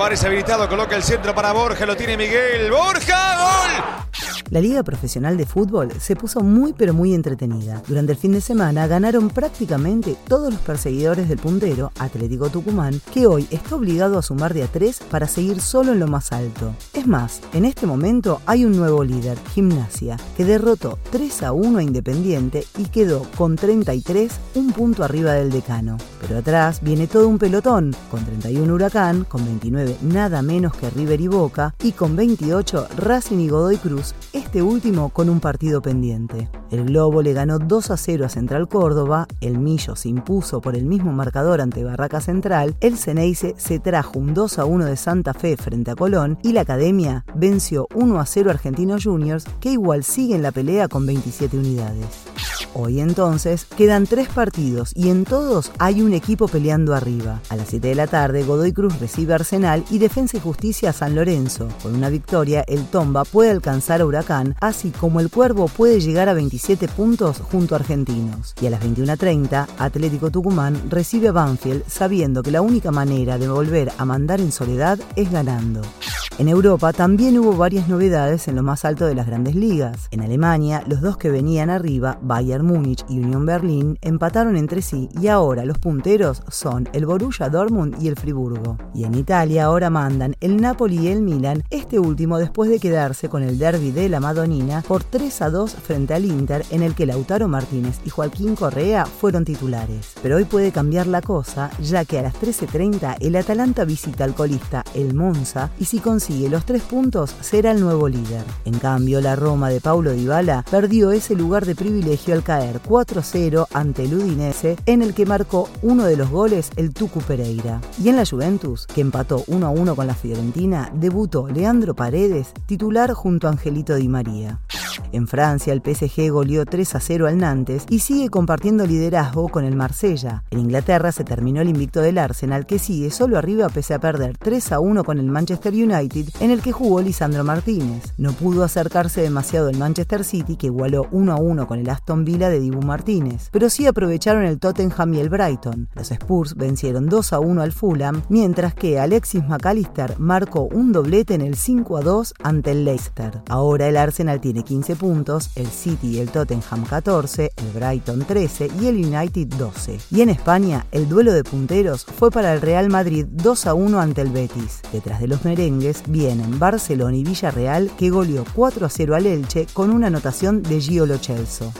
Suárez habilitado, coloca el centro para Borja, lo tiene Miguel. ¡Borja! ¡Gol! La Liga Profesional de Fútbol se puso muy pero muy entretenida. Durante el fin de semana ganaron prácticamente todos los perseguidores del puntero, Atlético Tucumán, que hoy está obligado a sumar de a tres para seguir solo en lo más alto. Es más, en este momento hay un nuevo líder, Gimnasia, que derrotó 3 a 1 a Independiente y quedó con 33, un punto arriba del decano. Pero atrás viene todo un pelotón, con 31 Huracán, con 29 nada menos que River y Boca, y con 28 Racing y Godoy Cruz, este último con un partido pendiente. El Globo le ganó 2 a 0 a Central Córdoba, el Millo se impuso por el mismo marcador ante Barraca Central, el Ceneice se trajo un 2 a 1 de Santa Fe frente a Colón y la Academia venció 1 a 0 a Argentinos Juniors, que igual sigue en la pelea con 27 unidades. Hoy entonces quedan tres partidos y en todos hay un equipo peleando arriba. A las 7 de la tarde Godoy Cruz recibe Arsenal y Defensa y Justicia a San Lorenzo. Con una victoria el Tomba puede alcanzar a Huracán, así como el Cuervo puede llegar a 27 puntos junto a Argentinos. Y a las 21.30 Atlético Tucumán recibe a Banfield sabiendo que la única manera de volver a mandar en soledad es ganando. En Europa también hubo varias novedades en lo más alto de las grandes ligas. En Alemania, los dos que venían arriba, Bayern Múnich y Unión Berlín, empataron entre sí y ahora los punteros son el Borussia Dortmund y el Friburgo. Y en Italia ahora mandan el Napoli y el Milan, este último después de quedarse con el derby de la Madonina por 3 a 2 frente al Inter en el que Lautaro Martínez y Joaquín Correa fueron titulares. Pero hoy puede cambiar la cosa, ya que a las 13.30 el Atalanta visita al colista el Monza y si consigue los tres puntos, será el nuevo líder. En cambio, la Roma de Paulo Dybala perdió ese lugar de privilegio al caer 4-0 ante el Udinese, en el que marcó uno de los goles el Tucu Pereira. Y en la Juventus, que empató 1-1 con la Fiorentina, debutó Leandro Paredes, titular junto a Angelito Di María. En Francia, el PSG goleó 3 a 0 al Nantes y sigue compartiendo liderazgo con el Marsella. En Inglaterra se terminó el invicto del Arsenal, que sigue solo arriba pese a perder 3 a 1 con el Manchester United, en el que jugó Lisandro Martínez. No pudo acercarse demasiado el Manchester City, que igualó 1 a 1 con el Aston Villa de Dibu Martínez, pero sí aprovecharon el Tottenham y el Brighton. Los Spurs vencieron 2 a 1 al Fulham, mientras que Alexis McAllister marcó un doblete en el 5 a 2 ante el Leicester. Ahora el Arsenal tiene 15 puntos, el City y el Tottenham 14, el Brighton 13 y el United 12. Y en España, el duelo de punteros fue para el Real Madrid 2 a 1 ante el Betis. Detrás de los merengues vienen Barcelona y Villarreal, que goleó 4 a 0 al Elche con una anotación de Gio Lo Celso.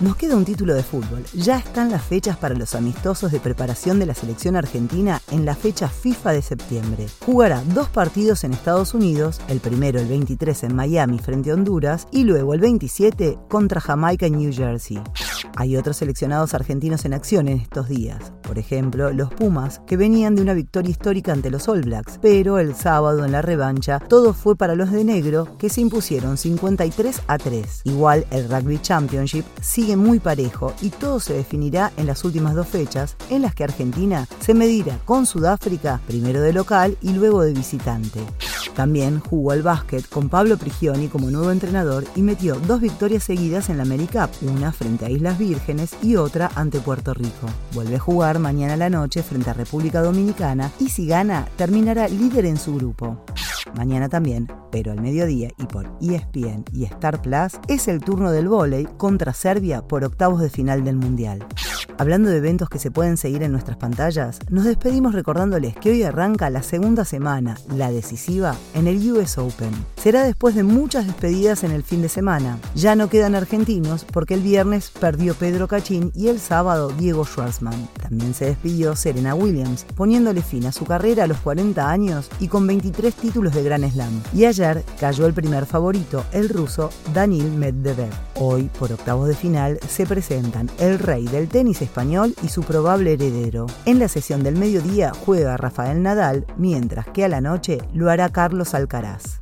Nos queda un título de fútbol. Ya están las fechas para los amistosos de preparación de la selección argentina en la fecha FIFA de septiembre. Jugará dos partidos en Estados Unidos, el primero el 23 en Miami frente a Honduras y luego el 27 contra Jamaica New Jersey. Hay otros seleccionados argentinos en acción en estos días. Por ejemplo, los Pumas, que venían de una victoria histórica ante los All Blacks, pero el sábado en la revancha todo fue para los de negro, que se impusieron 53 a 3. Igual el Rugby Championship sigue muy parejo y todo se definirá en las últimas dos fechas, en las que Argentina se medirá con Sudáfrica, primero de local y luego de visitante. También jugó al básquet con Pablo Prigioni como nuevo entrenador y metió dos victorias seguidas en la AmeriCup, una frente a Islas Vírgenes y otra ante Puerto Rico. Vuelve a jugar mañana a la noche frente a República Dominicana y si gana terminará líder en su grupo. Mañana también, pero al mediodía y por ESPN y Star Plus, es el turno del vóley contra Serbia por octavos de final del Mundial. Hablando de eventos que se pueden seguir en nuestras pantallas, nos despedimos recordándoles que hoy arranca la segunda semana, la decisiva, en el US Open. Será después de muchas despedidas en el fin de semana. Ya no quedan argentinos porque el viernes perdió Pedro Cachín y el sábado Diego Schwartzman. También se despidió Serena Williams, poniéndole fin a su carrera a los 40 años y con 23 títulos de Gran Slam. Y ayer cayó el primer favorito, el ruso Daniil Medvedev. Hoy, por octavos de final, se presentan el rey del tenis español y su probable heredero. En la sesión del mediodía juega Rafael Nadal, mientras que a la noche lo hará Carlos Alcaraz.